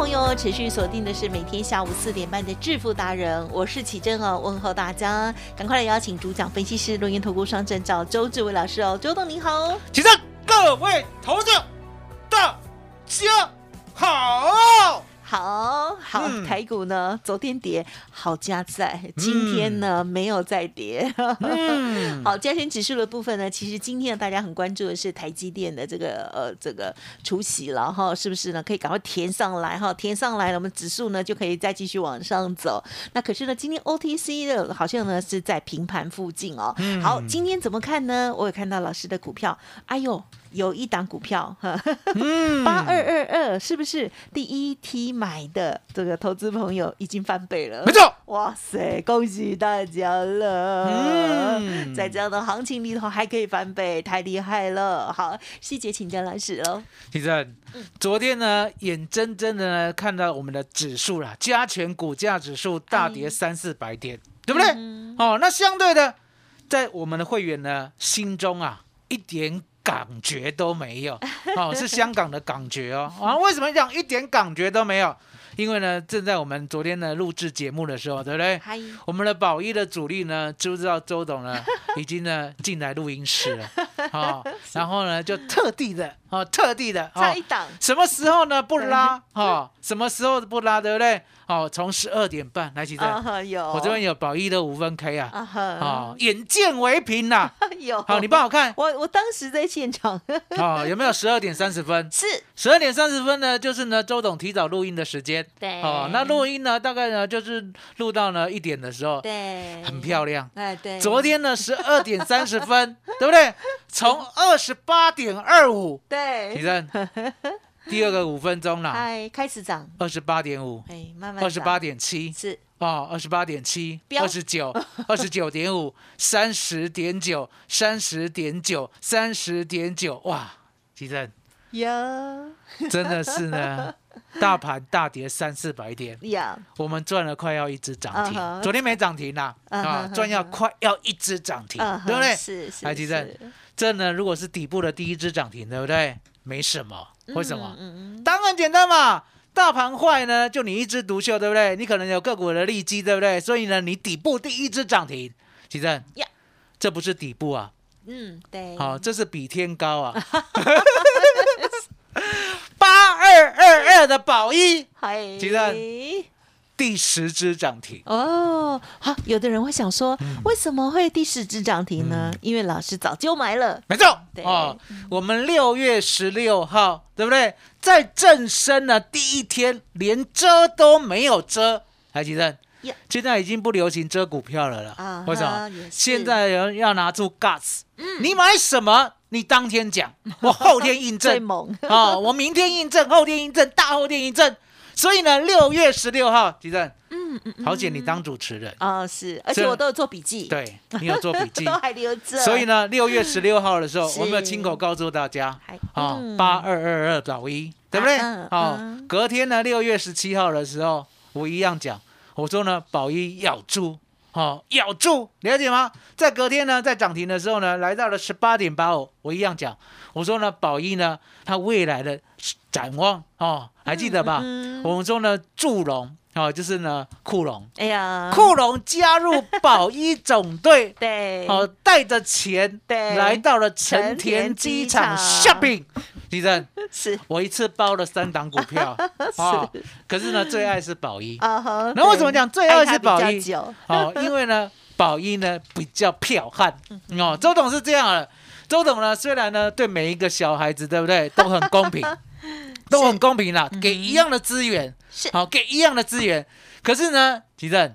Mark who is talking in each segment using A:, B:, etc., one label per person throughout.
A: 朋友持续锁定的是每天下午四点半的致富达人，我是启珍哦，问候大家，赶快来邀请主讲分析师录音投顾双证照周志伟老师哦，周董您好，
B: 启珍，各位投资者，大家好。
A: 好好，
B: 嗯。
A: 台股呢昨天跌，好加在，今天呢、没有再跌。
B: 嗯，
A: 好，加权指数的部分呢，其实今天大家很关注的是台积电的这个呃这个除息了哈，是不是呢？可以赶快填上来哈，填上来了，我们指数呢就可以再继续往上走。那可是呢，今天 OTC 的好像呢是在平盘附近哦。
B: 嗯
A: 好，今天怎么看呢？我有看到老师的股票，哎呦。有一档股票，
B: 嗯
A: 八二二二，是不是第一梯买的这个投资朋友已经翻倍了？
B: 没错，
A: 哇塞，恭喜大家了！
B: 嗯
A: 在这样的行情里头还可以翻倍，太厉害了！好，细节请教老师喽。
B: 其实昨天呢，眼睁睁的呢看到我们的指数啦，加权股价指数大跌三四百点，对不对？哦，那相对的，在我们的会员呢心中啊，一点感觉都没有。哦，是香港的感觉哦。啊，为什么讲一点感觉都没有？因为呢，正在我们昨天呢录制节目的时候，对不对？我们的宝一的主力呢，知不知道周董呢 已经呢进来录音室了啊、然后呢就特地的啊、特地的啊、
A: 差一档，
B: 什么时候呢不拉？哦、什么时候不拉，对不对？哦，从十二点半来起
A: 啊
B: 的，我这边有宝一的五分 K 啊，
A: 啊
B: 眼见为凭呐、
A: 有，
B: 好，你帮我看。
A: 我我当时在现场，
B: 哦，有没有十二点三十分？
A: 是。
B: 十二点三十分呢，就是呢周董提早录音的时间。
A: 对。
B: 哦，那录音呢，大概呢就是录到呢一点的时候，
A: 对，
B: 很漂亮。
A: 哎对，
B: 昨天呢十二点三十分，对不对？从二十八点二五，提
A: 对，
B: 升第二个五分钟了，
A: 哎开始涨，
B: 二十八点五，
A: 哎慢慢
B: 二十八点七，
A: 是。
B: 哦，二十八点七，二十九，二十九点五，三十点九，三十点九，三十点九，哇！吉正
A: 呀
B: 真的是呢，大盘大跌三四百点，
A: 呀，
B: 我们赚了快要一只涨停昨天没涨停啦，
A: 嗯
B: 啊，赚要快要一只涨停
A: 嗯，
B: 对不对？
A: 是是，
B: 台积电
A: 是
B: 这呢，如果是底部的第一只涨停，对不对？没什么，为什么？当然简单嘛，大盘坏呢，就你一枝独秀，对不对？你可能有个股的利基，对不对？所以呢，你底部第一只涨停，奇正
A: 呀，
B: 这不是底部啊，
A: 嗯，对，
B: 好、这是比天高啊。八二二二的宝一。
A: 嗨，
B: 鸡蛋第十只涨停，
A: 哦，好，有的人会想说，
B: 嗯。
A: 为什么会第十只涨停呢？因为老师早就买了，
B: 没错。
A: 对。
B: 哦。我们六月十六号，对不对？在正升的第一天，连遮都没有遮，还记得？
A: 呀？
B: 现在已经不流行遮股票了啦。
A: 啊
B: 为什么？现在人要拿出 guts，、你买什么，你当天讲，我后天印证。
A: 最猛，
B: 哦，我明天印证，后天印证，大后天印证。所以呢，六月十六号，吉正，
A: 嗯嗯
B: 桃姐你当主持人，
A: 啊，是，而且我都有做笔记，，
B: 对你有做笔记。
A: 都，还留着，
B: 所以呢，六月十六号的时候，
A: 是
B: 我们有亲口告诉大家
A: 还，
B: 啊
A: 嗯，
B: 八二二二找一，对不对？
A: 嗯
B: 哦
A: 嗯，
B: 隔天呢，六月十七号的时候，我一样讲，我说呢，宝一咬住，哦，咬住，了解吗？在隔天呢，在涨停的时候呢，来到了十八点八五，我一样讲，我说呢，宝一呢，它未来的展望哦，还记得吧？
A: 嗯
B: 我们说呢，祝融。好，就是呢库龙，
A: 哎呀，
B: 库龙加入保一总队，
A: 对，
B: 好，带着钱
A: 对
B: 来到了成田机场 shopping。地震，
A: 是
B: 我一次包了三档股票 啊，可是呢，最爱是宝一。
A: 啊哈。
B: 那为什么讲最爱是宝一？哦，因为呢，宝一呢比较彪悍哦。周董是这样的，周董呢虽然呢对每一个小孩子对不对都很公平，都很公平啦，给一样的资源，
A: 是
B: 好给一样的资源。可是呢，吉正，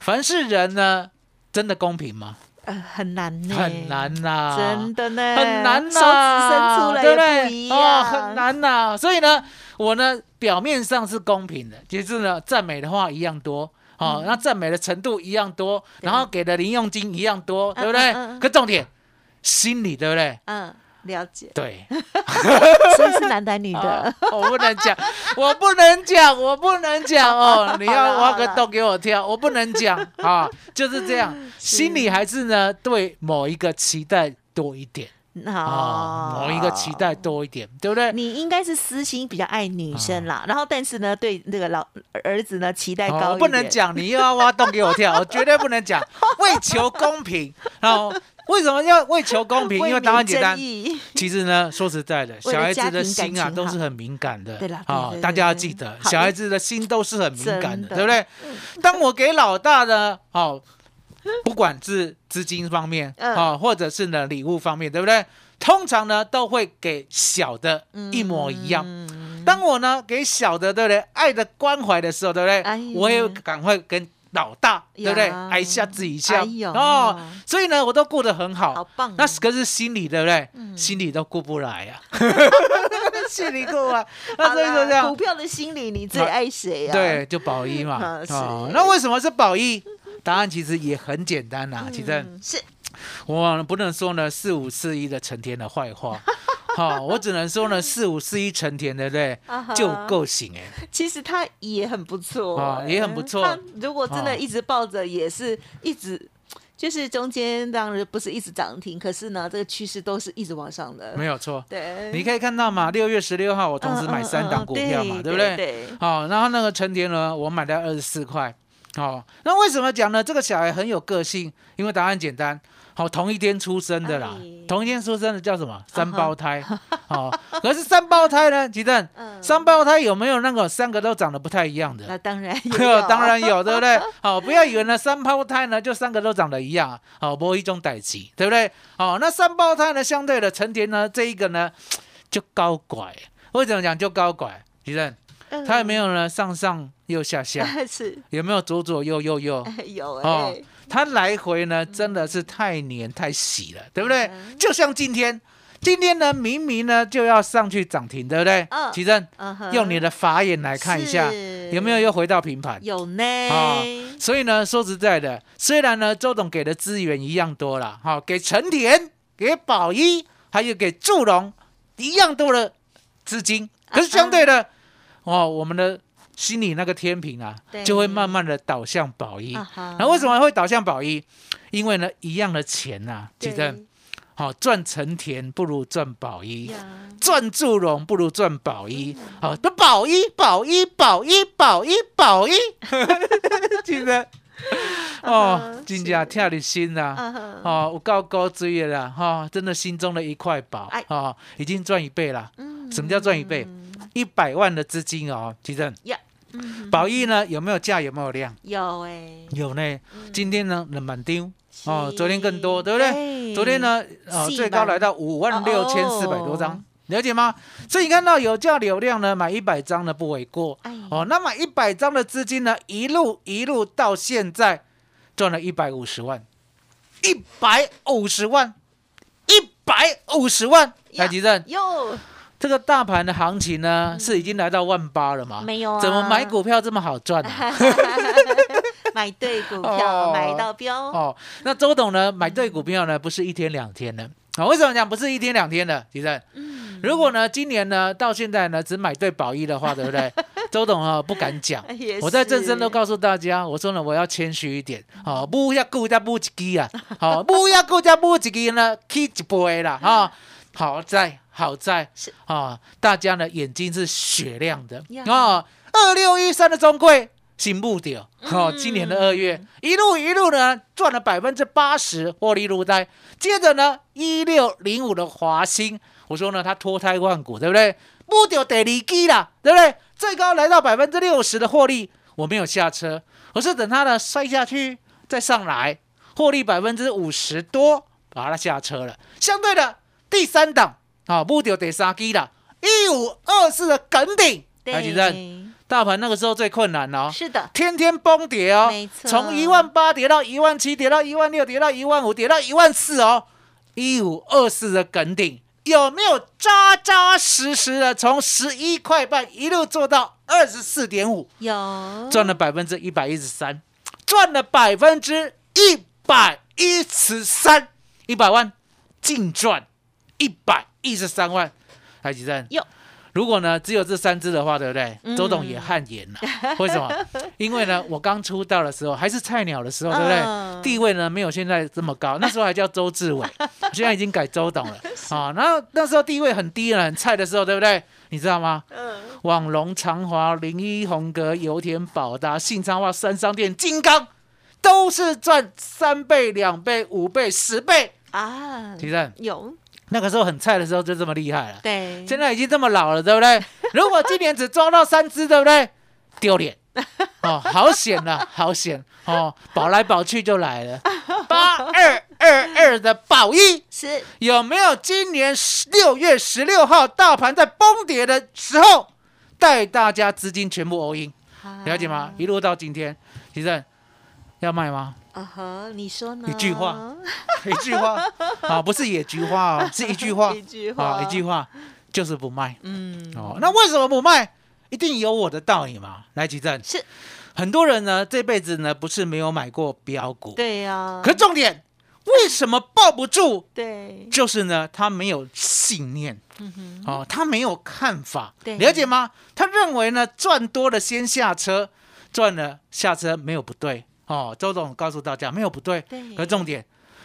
B: 凡是人呢，真的公平吗？
A: 呃，很难呢，
B: 很难呐，
A: 真的呢，
B: 很难
A: 手指
B: 呐，
A: 伸出来
B: 对不
A: 也不一
B: 对？
A: 样，
B: 哦，很。难呐。所以呢，我呢表面上是公平的，其实呢赞美的话一样多。哦，那赞美的程度一样多，然后给的零用金一样多，对不对？可重点，心里对不对？
A: 嗯，了解。
B: 对，
A: 所以是男的女的
B: 啊，我不能讲，我不能讲，我不能讲哦！你要挖个洞给我跳，我不能讲 啊，就是这样，心里还是呢对某一个期待多一点啊，
A: 哦
B: 某一个期待多一点，对不对？
A: 你应该是私心比较爱女生啦，然后但是呢，对那个老儿子呢期待
B: 哦
A: 高一点。
B: 我不能讲，你又要挖洞给我跳，我绝对不能讲，为求公平。然后为什么要为求公平？因为答案简单其实呢，说实在的，小孩子的心啊都是很敏感的。
A: 对啦
B: 大家要记得，小孩子的心都是很敏感的，
A: 的
B: 对不对？当我给老大的哦，不管是资金方面
A: 嗯
B: 啊，或者是呢礼物方面，对不对？通常呢都会给小的一模一样。
A: 嗯
B: 当我呢给小的，对不对？爱的关怀的时候，对不对？
A: 哎
B: 我也赶快跟老大，对不对？
A: 呀
B: 挨下自己一下、
A: 哎
B: 哦。所以呢，我都过得很好。
A: 好棒哦
B: 那可是心里，对不对？
A: 嗯
B: 心里都过不来呀、心里过啊。那所以说这样
A: 股，票的心理，你最爱谁啊？
B: 对，就宝一嘛。哦，那为什么是宝一？答案其实也很简单呐、其实
A: 嗯，是
B: 我不能说呢四五四一的成天的坏话，好、我只能说呢四五四一成田，对不对？就够醒哎、
A: 其实他也很不错
B: 也很不错
A: 他如果真
B: 哦
A: 的一直抱着，也是一直。就是中间当然不是一直涨停，可是呢，这个趋势都是一直往上的。
B: 没有错。
A: 对，
B: 你可以看到嘛，六月十六号我同时买三档股票嘛，
A: 嗯嗯嗯
B: 对不对？
A: 对，
B: 好、然后那个成田呢，我买在二十四块。哦，那为什么讲呢？这个小孩很有个性，因为答案简单。好、同一天出生的啦，
A: 哎
B: 同一天出生的叫什么？三胞胎。哦，可是三胞胎呢，吉正，
A: 嗯
B: 三胞胎有没有那个三个都长得不太一样的？
A: 那当然 有，
B: 当然有，对不对？好、不要以为呢三胞胎呢就三个都长得一样，好、不一种代际，对不对？好、那三胞胎呢，相对的成田呢这一个呢就高拐，为什么讲就高拐？吉正，
A: 嗯
B: 它有没有呢上上又下下？
A: 是
B: 有没有左左右右右？
A: 有
B: 哦
A: 哎，
B: 它来回呢真的是太黏太洗了，对不对？
A: 嗯
B: 就像今天，今天呢明明呢就要上去涨停，对不对？
A: 嗯
B: 奇正，
A: 嗯
B: 用你的法眼来看一下，有没有又回到平盘？
A: 有呢？
B: 啊所以呢，说实在的，虽然呢周董给的资源一样多了，哈、给陈田、给宝一，还有给祝融一样多的资金，可是相对的，哦，我们的心里那个天平啊，就会慢慢的倒向宝一。那为什么会倒向宝一？因为呢，一样的钱呐、啊，记得，好、赚成田不如赚宝一。
A: 呀。
B: 赚祝融不如赚宝一，好，那宝一宝一宝一宝一宝一，记得 哦，真正跳你心啦，
A: 嗯哼
B: 哦，有够高追的啦，哈，真的心中的一块宝
A: 啊，
B: 哦，已经赚一倍了。
A: 嗯。
B: 什么叫赚一倍？一百万的资金哦，其实
A: 呀，嗯
B: 宝益呢有没有价有没有量？
A: 有哎，
B: 有呢，今天呢冷满丢。哦，昨天更多，对不对？
A: 对。
B: 昨天呢，呃，最高
A: 满
B: 来到五万六千四百多
A: 哦。
B: 张，了解吗？所以你看到有价流量呢，买一百张呢不为过。
A: 哎。
B: 哦。那买一百张的资金呢，一路一路到现在赚了一百五十万，一百五十万，一百五十万。
A: 呀
B: 台积电
A: 哟，
B: 这个大盘的行情呢，是已经来到万八了嘛？
A: 没有啊。
B: 怎么买股票这么好赚啊？
A: 买对股
B: 哦。
A: 票，买到标，
B: 哦，那周董呢，买对股票呢，不是一天两天的啊、为什么讲不是一天两天的？其实，
A: 嗯。
B: 如果呢，今年呢到现在呢只买对宝一的话，对不对？周董啊不敢讲，我在正身都告诉大家，我说呢我要谦虚一点，哦，不要顾家不一支啊，好，不要顾家不一支呢，起一杯啦，啊、好在好在
A: 是
B: 啊、大家呢眼睛是雪亮的啊，二六一三的中贵。新目标。哦，今年的二月一路一路呢赚了百分之八十获利入袋。接着呢，一六零五的华兴，我说呢它脱胎换骨，对不对？目标得离基了，对不对？最高来到百分之六十的获利，我没有下车，我是等它呢摔下去再上来，获利百分之五十多，把它下车了。相对的第三档啊，目标得杀基了，一五二四的梗顶，来举证。大盘那个时候最困难哦，
A: 是的，
B: 天天崩跌哦，
A: 没错。
B: 从一万八跌到一万七，跌到一万六，跌到一万五，跌到一万四哦，一五二四的梗顶。有没有扎扎实实的从十一块半一路做到二十四点五，
A: 有。
B: 赚了百分之一百一十三，赚了百分之一百一十三，一百万净赚一百一十三万，台积电
A: 有
B: 如果呢只有这三只的话，对不对？
A: 嗯
B: 周董也汗颜了，为什么？因为呢，我刚出道的时候还是菜鸟的时候，对不对？
A: 嗯
B: 地位呢没有现在这么高，那时候还叫周志伟，现在已经改周董了 啊。然后那时候地位很低了，很菜的时候，对不对？你知道吗？
A: 嗯，
B: 网龙、长华、零一、红格、油田、宝达、信昌化、三商店、金刚，都是赚三倍、两倍、五倍、十倍。
A: 啊，
B: 提正
A: 有
B: 那个时候很菜的时候就这么厉害了，
A: 对，
B: 现在已经这么老了，对不对？如果今年只抓到三只，对不对？丢脸哦，好险呐、好险哦，保来保去就来了。八二二二的保一
A: 是
B: 有没有今年六月十六号大盘在崩跌的时候，带大家资金全部 all in？了解吗？一路到今天，其实要卖吗？
A: 啊哈，你说呢？
B: 一句话。一句话。啊，不是野菊花哦，是一句话。
A: 一句话。
B: 啊，一句话就是不卖。
A: 嗯，
B: 哦。那为什么不卖？一定有我的道理嘛。来，吉正，
A: 是。
B: 很多人呢这辈子呢不是没有买过标股，
A: 对呀，
B: 可是重点为什么抱不住？
A: 对，
B: 就是呢，他没有信念，
A: 嗯
B: 哦，他没有看法，
A: 对。
B: 了解吗？他认为呢，赚多了先下车，赚了下车没有不对，哦，周总告诉大家没有不对，
A: 对
B: 可重点，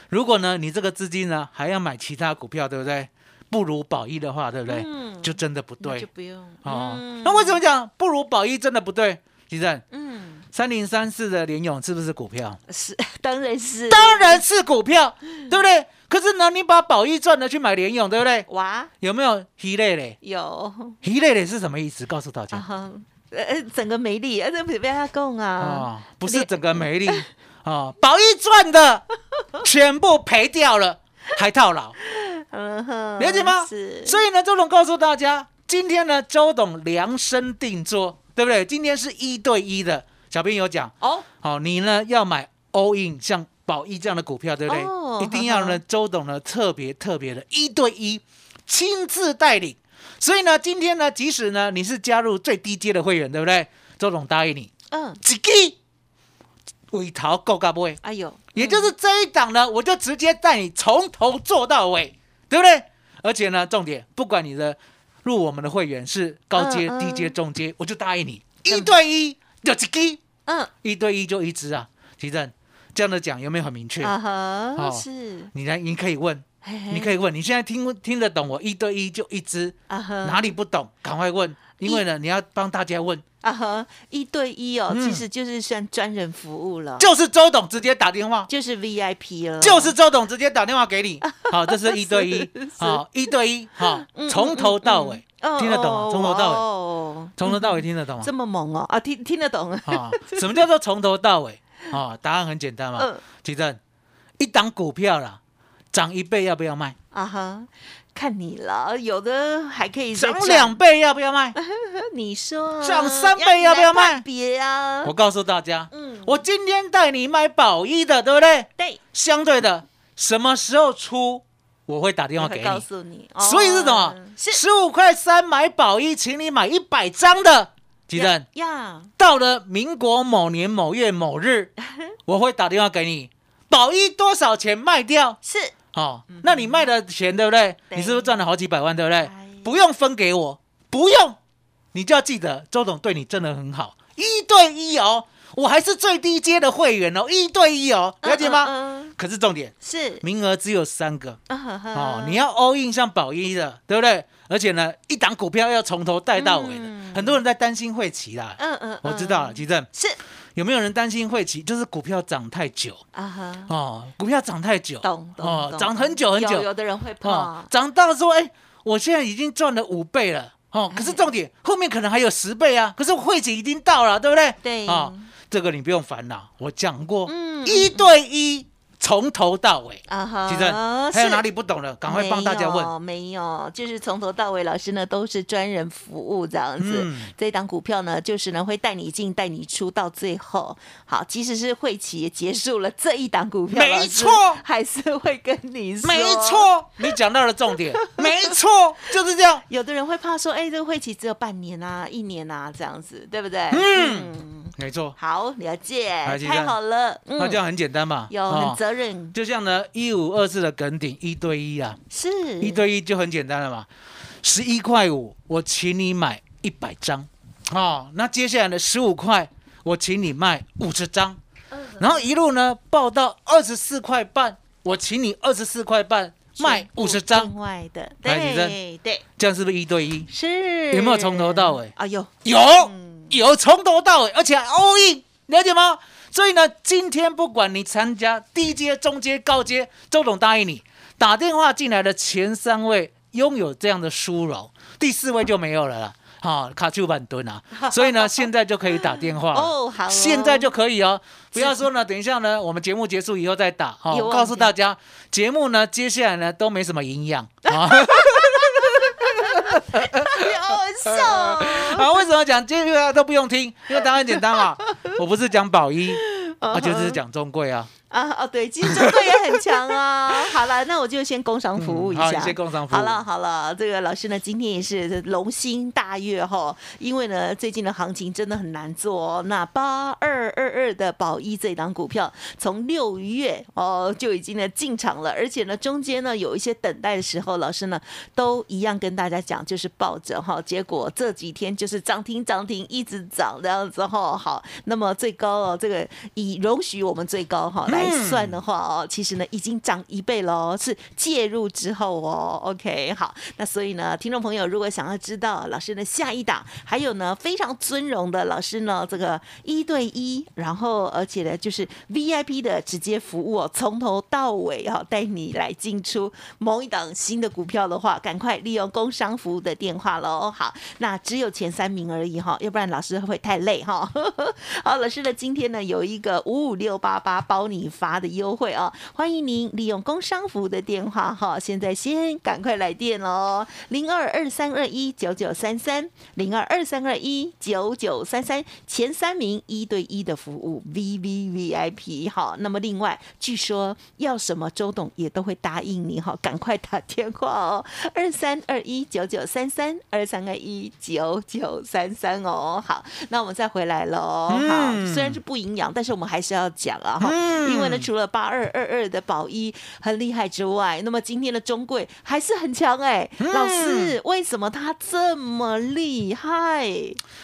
B: 如果呢你这个资金呢还要买其他股票，对不对？不如宝益的话，对不对？
A: 嗯
B: 就真的不对
A: 就不用
B: 哦。
A: 嗯
B: 那为什么讲不如宝益真的不对？吉正，
A: 嗯，
B: 三零三四的联勇是不是股票？
A: 是，当然是，
B: 当然是股票，对不对？可是呢，你把宝益赚了去买联勇，对不对？
A: 哇，
B: 有没有一类嘞？
A: 有
B: 一类嘞是什么意思？告诉大
A: 啊
B: 家
A: 哈，呃，整个美丽，呃，这不被他供啊，
B: 啊，不是整个美丽啊，宝益赚的 全部赔掉了，还套牢，了解吗？所以呢，周董告诉大家，今天呢，周董量身定做，对不对？今天是一对一的，小编有讲，
A: 哦，
B: 好，你呢要买 all in，像宝益这样的股票，对不对？
A: 哦
B: 一定要呢，周董呢特别特别的一对一，亲自带领。所以呢，今天呢，即使呢你是加入最低阶的会员，对不对？周总答应你，
A: 嗯，
B: 几个尾桃够嘎不会？
A: 哎呦，
B: 也就是这一档呢，我就直接带你从头做到尾，对不对？而且呢，重点，不管你的入我们的会员是高阶、
A: 嗯嗯
B: 低阶、中阶，我就答应你一对一就几个，
A: 嗯，
B: 一对一就一只啊。提正这样的讲有没有很明确？
A: 啊哈，
B: 哦
A: 是，
B: 你来，你可以问，你可
A: 以
B: 以问，你现在听听得懂我一对一就一只，
A: 啊哈，
B: 哪里不懂？赶快问，因为呢你要帮大家问，
A: 啊哈，一对一哦，
B: 嗯。
A: 其实就是算专人服务了，
B: 就是周董直接打电话，
A: 就是 VIP 了，
B: 就是周董直接打电话给你，好，这是一对一，好，一对一，好，从头到尾
A: 嗯
B: 听得懂吗？从头到尾，
A: 尾，
B: 从头到尾听得懂吗？
A: 这？么猛哦，啊，听听得懂，
B: 啊，什么叫做从头到尾？啊，答案很简单嘛。
A: 嗯，
B: 奇正，一档股票啦，涨一倍要不要卖？
A: 啊哈，看你了，有的还可以再
B: 涨两，倍要不要卖？
A: 你说
B: 涨三倍要不要卖
A: 别啊，
B: 我告诉大家，
A: 嗯，
B: 我今天带你买宝一的，对不对？
A: 对，
B: 相对的，什么时候出，我会打电话给你告
A: 诉你。
B: 所以是什么十五块三买宝一，请你买一百张的。吉正，
A: 呀，
B: 到了民国某年某月某日，我会打电话给你，宝一多少钱卖掉？
A: 是
B: 哦，那你卖的钱对不对？你是不是赚了好几百万，对不对
A: 哎？
B: 不用分给我，不用，你就要记得，周董对你真的很好，一对一哦。我还是最低阶的会员哦，一对一哦，了解吗？
A: 嗯嗯嗯
B: 可是重点，
A: 是
B: 名额只有三个哦，你要 all in 像宝一的，对不对？而且呢，一档股票要从头带到尾的，
A: 嗯
B: 很多人在担心会齐啦。
A: 嗯嗯，
B: 我知道了，
A: 嗯
B: 吉正，
A: 是
B: 有没有人担心会起？就是股票涨太久
A: 啊哈，
B: 哦，股票涨太久，
A: 懂懂懂，
B: 哦涨很久很久
A: 有有的人会
B: 哦
A: 怕，，
B: 涨到说，哎，我现在已经赚了五倍了。哦，可是重点后面可能还有十倍啊！可是会期已经到了，对不对？
A: 对
B: 哦，这个你不用烦恼，我讲过，
A: 嗯
B: 一对一，从头到尾。
A: 啊哈，
B: 还有
A: 是
B: 哪里不懂的？赶快帮大家问。
A: 没有，没有，就是从头到尾，老师呢都是专人服务这样子。
B: 嗯
A: 这一档股票呢，就是呢会带你进带你出，到最后，好，即使是会企也结束了，这一档股票，
B: 没错
A: 还是会跟你说，
B: 没。错，你讲到了重点，没错，就是这样。
A: 有的人会怕说，哎，这个会企只有半年啊、一年啊这样子，对不对？
B: 嗯没错，
A: 好，了解，太好了，嗯。
B: 那这样很简单嘛。
A: 有责任，
B: 就像呢，一五二四的梗顶一对一啊，
A: 是。
B: 一对一就很简单了嘛。十一块五，我请你买一百张，哦，那接下来的十五块，我请你卖五十张，
A: 嗯。
B: 然后一路呢报到二十四块半，我请你二十四块半卖五十张。
A: 另，外的，对对，
B: 这样是不是一对一？
A: 是。
B: 有没有从头到尾？
A: 啊？有，
B: 有。
A: 嗯
B: 有从头到尾，而且还 all in，了解吗？所以呢，今天不管你参加低阶、中阶、高阶，周董答应你，打电话进来的前三位拥有这样的殊荣，第四位就没有了啦。好、卡丘板蹲啊，所以呢，现在就可以打电话
A: 哦好哦
B: 现在就可以哦，不要说呢，等一下呢，我们节目结束以后再打。好、我
A: 有忘记
B: 告诉大家，节目呢，接下来呢都没什么营养啊。
A: 好好笑哦，
B: 啊，为什么讲这个都不用听？因为答案简单嘛，我不是讲宝一，我 就是讲中贵啊。
A: 啊哦，对，其实中队也很强啊。好了，那我就先工商服务一下。
B: 嗯好工商服务
A: 好了好了，这个老师呢，今天也是龙心大悦哈，因为呢，最近的行情真的很难做哦。那八二二二的宝一这档股票，从六月哦就已经呢进场了，而且呢中间呢有一些等待的时候，老师呢都一样跟大家讲，就是抱着哈，结果这几天就是涨停涨停一直涨这样子哈。好，那么最高哦，这个以容许我们最高哈来算的话哦，其实呢已经涨一倍喽，是介入之后哦。OK，好，那所以呢，听众朋友如果想要知道老师的下一档，还有呢非常尊荣的老师呢这个一对一，然后而且呢就是 VIP 的直接服务哦，从头到尾哈、带你来进出某一档新的股票的话，赶快利用工商服务的电话喽。好，那只有前三名而已哈，要不然老师会太累哈。好，老师呢今天呢有一个五五六八八包你发的优惠哦，欢迎您利用工商服务的电话哈，现在先赶快来电哦，零二二三二一九九三三，零二二三二一九九三三，前三名一对一的服务 V V V I P 哈，那么另外据说要什么周董也都会答应你哈，赶快打电话哦，二三二一九九三三，二三二一九九三三哦，好，那我们再回来喽，好，
B: 嗯。
A: 虽然是不营养，但是我们还是要讲啊哈，
B: 嗯
A: 因为呢，除了八二二二的宝一很厉害之外，那么今天的中贵还是很强哎、
B: 嗯
A: 老师，为什么他这么厉害？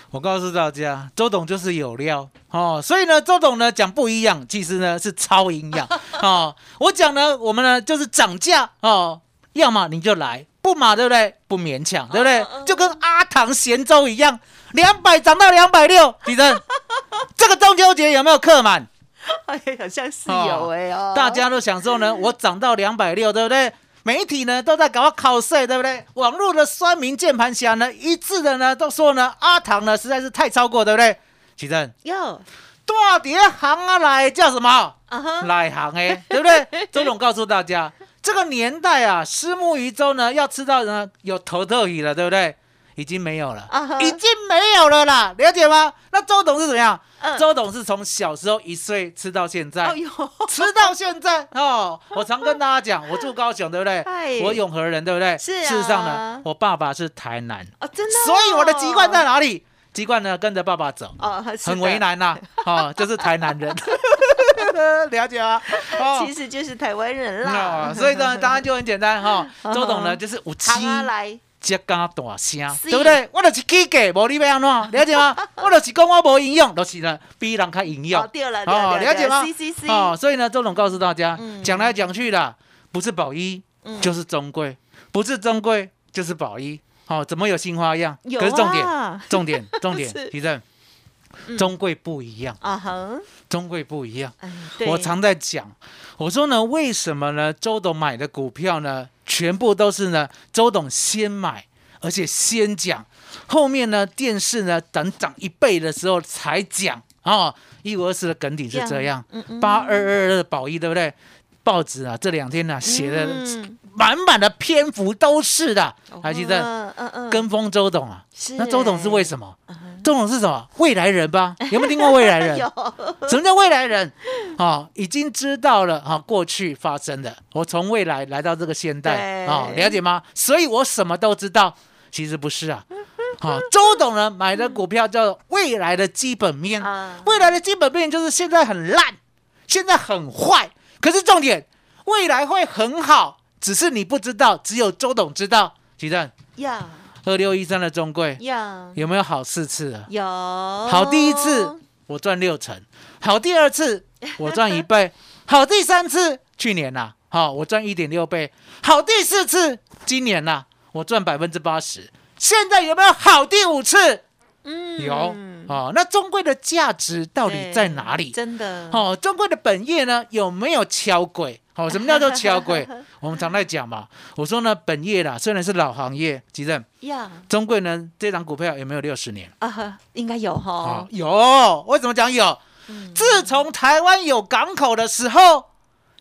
B: 我告诉大家，周董就是有料哦，所以呢，周董呢讲不一样，其实呢是超营养 哦。我讲呢，我们呢就是涨价哦，要么你就来，不嘛对不对？不勉强，对不对？就跟阿唐咸粥一样，两百涨到两百六，李真，这个中秋节有没有客满？
A: 哎，好像是有哎哦，
B: 大家都想说呢，我涨到两百六，对不对？媒体呢都在搞考试，对不对？网络的酸民键盘侠呢一致的呢都说呢，阿唐呢实在是太超过，对不对？奇正，
A: 哟
B: 大碟行啊来叫什么？
A: 啊哈，
B: 来行哎，对不对？周总告诉大家，这个年代啊，虱目鱼粥呢要吃到呢有头特鱼了，对不对？已经没有了已经没有了啦，了解吗？那周董是怎么样？
A: 嗯。
B: 周董是从小时候一岁吃到现在，吃到现在哦，我常跟大家讲，我住高雄，对不对？
A: 哎？
B: 我永和人，对不对？
A: 是啊。
B: 事实上呢，我爸爸是台南，
A: 哦，真的哦、
B: 所以我的籍贯在哪里？籍贯呢，跟着爸爸走，
A: 哦，是
B: 很
A: 的
B: 为难呐、哦，就是台南人，了解吗？哦。
A: 其实就是台湾人
B: 啊
A: 啦，
B: 所以呢，答案就很简单哈、
A: 嗯
B: 周董呢，就是五七才敢大声，
A: 是
B: 对不对？我就是起价，无你要安怎？了解吗？我就是讲我无营养，就是呢比人较营养
A: 哦，。对了，了，
B: 解吗哦，所以呢，周董告诉大家
A: 嗯，
B: 讲来讲去的，不是宝一
A: 嗯
B: 就是中贵，不是中贵就是宝一。哦，怎么有新花样？可是重点，
A: 啊
B: 重点，重点
A: 是，
B: 提正
A: 嗯，
B: 中贵不一样，
A: 啊哼，
B: 中贵不一样。我常在讲，我说呢，为什么呢？周董买的股票呢，全部都是呢，周董先买，而且先讲，后面呢，电视呢，等涨一倍的时候才讲哦。一五二四的梗底是这样，八二二二的宝一，对不对？报纸啊，这两天呢、写的
A: 嗯
B: 满满的篇幅都是的，还记得
A: 嗯嗯嗯，
B: 跟风周董啊？
A: 是
B: 那周董是为？什么？周董是什么？未来人吧？有没有听过未来人？
A: 有
B: 什么叫未来人？啊，已经知道了哈、过去发生的。我从未来来到这个现代
A: 对
B: 哦，了解吗？所以我什么都知道。其实不是啊，好、周董呢买的股票叫未来的基本面，
A: 啊
B: 未来的基本面就是现在很烂，现在很坏，可是重点未来会很好，只是你不知道，只有周董知道。吉正
A: 呀
B: 二六一三的中贵
A: 呀
B: 有没有好四次啊？
A: 有
B: 好第一次我赚六成，好第二次我赚一倍，好第三次去年呐、好我赚一点六倍，好第四次今年呐、我赚百分之八十，现在有没有好第五次？
A: 嗯
B: 有哦，那中贵的价值到底在哪里？
A: 真的
B: 哦，中贵的本业呢有没有敲鬼？哦，什么叫做敲鬼？我们常在讲嘛，我说呢，本业啦虽然是老行业，吉正
A: 呀
B: 中贵呢这张股票有没有六十年？
A: 啊哈，应该有
B: 啊
A: 哈，，
B: 有，为什么讲有？自从台湾有港口的时候，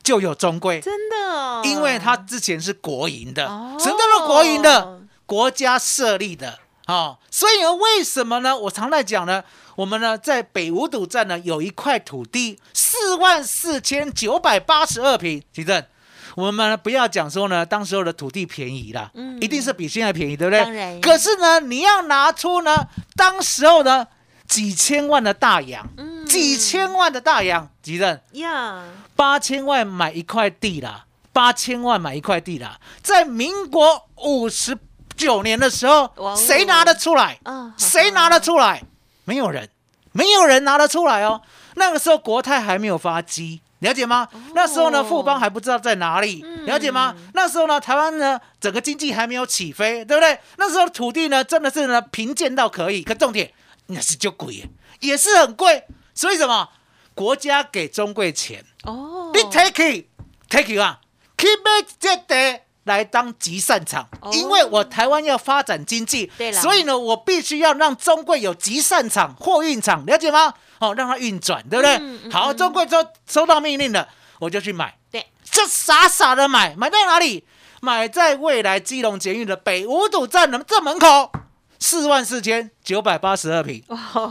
B: 就有中柜，
A: 真的哦，
B: 因为它之前是国营的。
A: 哦
B: 什么叫做国营的？国家设立的哦。所以呢，为什么呢？我常在讲呢，我们呢在北五堵站呢有一块土地，四万四千九百八十二平，奇正。我们呢不要讲说呢，当时候的土地便宜啦，
A: 嗯
B: 一定是比现在便宜，对不对？
A: 当然
B: 可是呢，你要拿出呢，当时候呢几千万的大洋，
A: 嗯
B: 几千万的大洋，吉正
A: 呀，
B: 八千万买一块地啦，八千万买一块地啦，在民国五十九年的时候谁拿得出来？
A: 啊
B: 谁拿得出来？没有人，没有人拿得出来哦。那个时候国泰还没有发机，了解吗？那时候呢，富邦还不知道在哪里，了解吗？那时候呢，台湾呢整个经济还没有起飞，对不对？那时候土地呢真的是呢贫贱到可以，可重点那是就贵耶，也是很贵。所以什么？国家给中贵钱，
A: 哦，
B: 你 take it take it 啊，keep it 这地来当集散场，
A: 哦
B: 因为我台湾要发展经济所以呢，我必须要让中贵有集散场、货运场，了解吗？哦，让它运转，对不对？
A: 嗯嗯
B: 好，中贵收收到命令了，我就去买，
A: 对，
B: 就傻傻的买，买在哪里？买在未来基隆捷运的北五堵站的正门口，四万四千九百八十二平，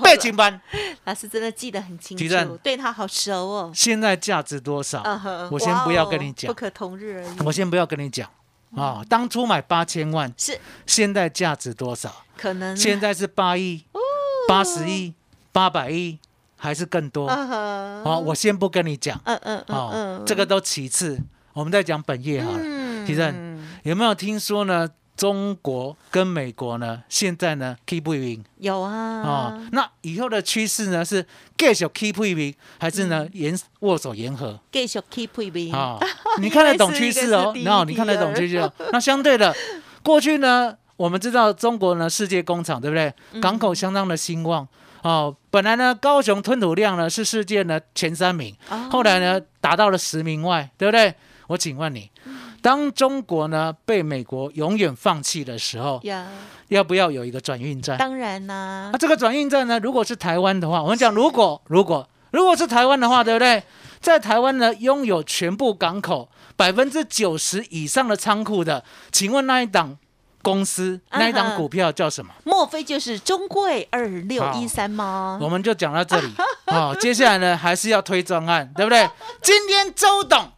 B: 背景班，
A: 老师真的记得很清楚，对他好熟哦。
B: 现在价值多少？我先不要跟你讲
A: 不可同日而语。
B: 我先不要跟你讲啊、当初买八千万，
A: 是
B: 现在价值多少？
A: 可能
B: 现在是八亿、八十亿、八百亿，还是更多？好、我先不跟你讲
A: 嗯嗯嗯
B: 哦
A: 嗯，，
B: 这个都其次，我们再讲本业好了。
A: 嗯
B: 提正有没有听说呢？中国跟美国呢，现在呢 keep 不赢
A: 有
B: 哦
A: 啊，，
B: 那以后的趋势呢是继续 keep 不赢，还是呢言握手言和？
A: 继续 keep 配比
B: 啊、你看得懂趋势哦然后你看得懂趋势哦。那相对的，过去呢，我们知道中国呢世界工厂，对不对？
A: 嗯
B: 港口相当的兴旺哦。本来呢，高雄吞吐量呢是世界呢前三名，
A: 哦
B: 后来呢达到了十名外，对不对？我请问你，当中国呢被美国永远放弃的时候，
A: 呀，
B: 要不要有一个转运站？
A: 当然啦
B: 那、，这个转运站呢，如果是台湾的话，我们讲如果如果如果是台湾的话，对不对？在台湾呢，拥有全部港口百分之九十以上的仓库的，请问那一档公司、那一档股票叫什么？
A: 莫非就是中贵二六一三吗？
B: 我们就讲到这里好、接下来呢，还是要推专案，对不对？今天周董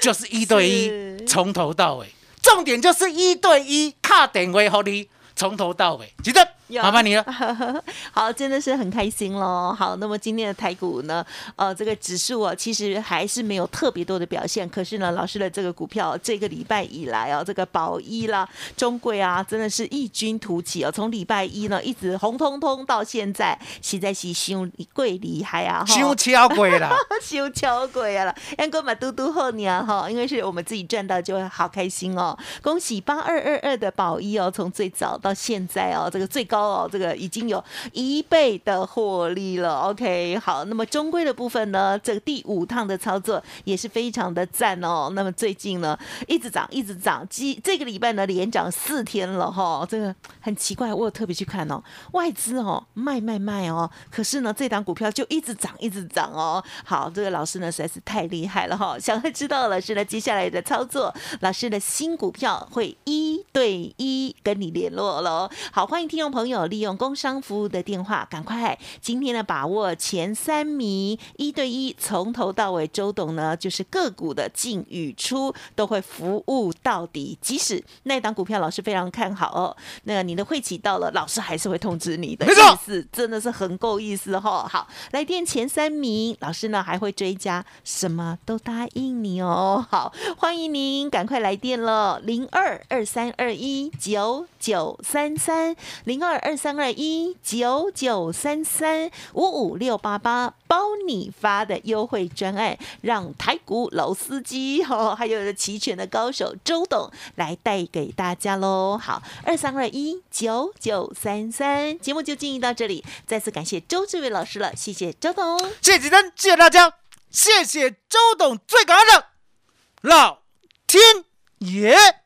B: 就是一对一，从头到尾，重点就是一对一，卡点位和你从头到尾，记得。
A: 有
B: 麻烦你了。
A: 好，真的是很开心喽。好，那么今天的台股呢，呃，这个指数啊，其实还是没有特别多的表现。可是呢，老师的这个股票，这个礼拜以来哦，这个宝一啦、中贵啊，真的是异军突起哦。从礼拜一呢，一直红彤彤到现在，实在是伤贵厉害啊！哈
B: 修敲鬼啦，
A: 修巧鬼啊了，让哥买嘟嘟后年哈，因为是我们自己赚到，就会好开心哦。恭喜八二二二的宝一哦，从最早到现在哦，这个最高哦，这个已经有一倍的获利了。OK，好，那么中规的部分呢，这个第五趟的操作也是非常的赞哦。那么最近呢，一直涨，一直涨，基这个礼拜呢连涨四天了哈，这个很奇怪，我有特别去看哦，外资哦卖卖卖哦，可是呢这档股票就一直涨，一直涨哦。好，这个老师呢实在是太厉害了哈！想要知道老师呢接下来的操作，老师的新股票会一对一跟你联络喽。好，欢迎听众朋友利用工商服务的电话，赶快今天呢把握前三名一对一，从头到尾，周董呢就是个股的进与出都会服务到底，即使那档股票老师非常看好哦，那你的会期到了，老师还是会通知你的，
B: 没错
A: 意思真的是很够意思哈。好，来电前三名，老师呢还会追加，什么都答应你哦。好，欢迎您赶快来电了，零二二三二一九九三三，零二二三二一九九三三五五六八八，包你发的优惠专案，让台股老司机哦，还有齐全的高手周董来带给大家喽。好，二三二一九九三三，节目就进行到这里，再次感谢周志伟老师了，谢谢周董。
B: 谢谢吉珍，谢谢大家，谢谢周董，最感恩的老天爷。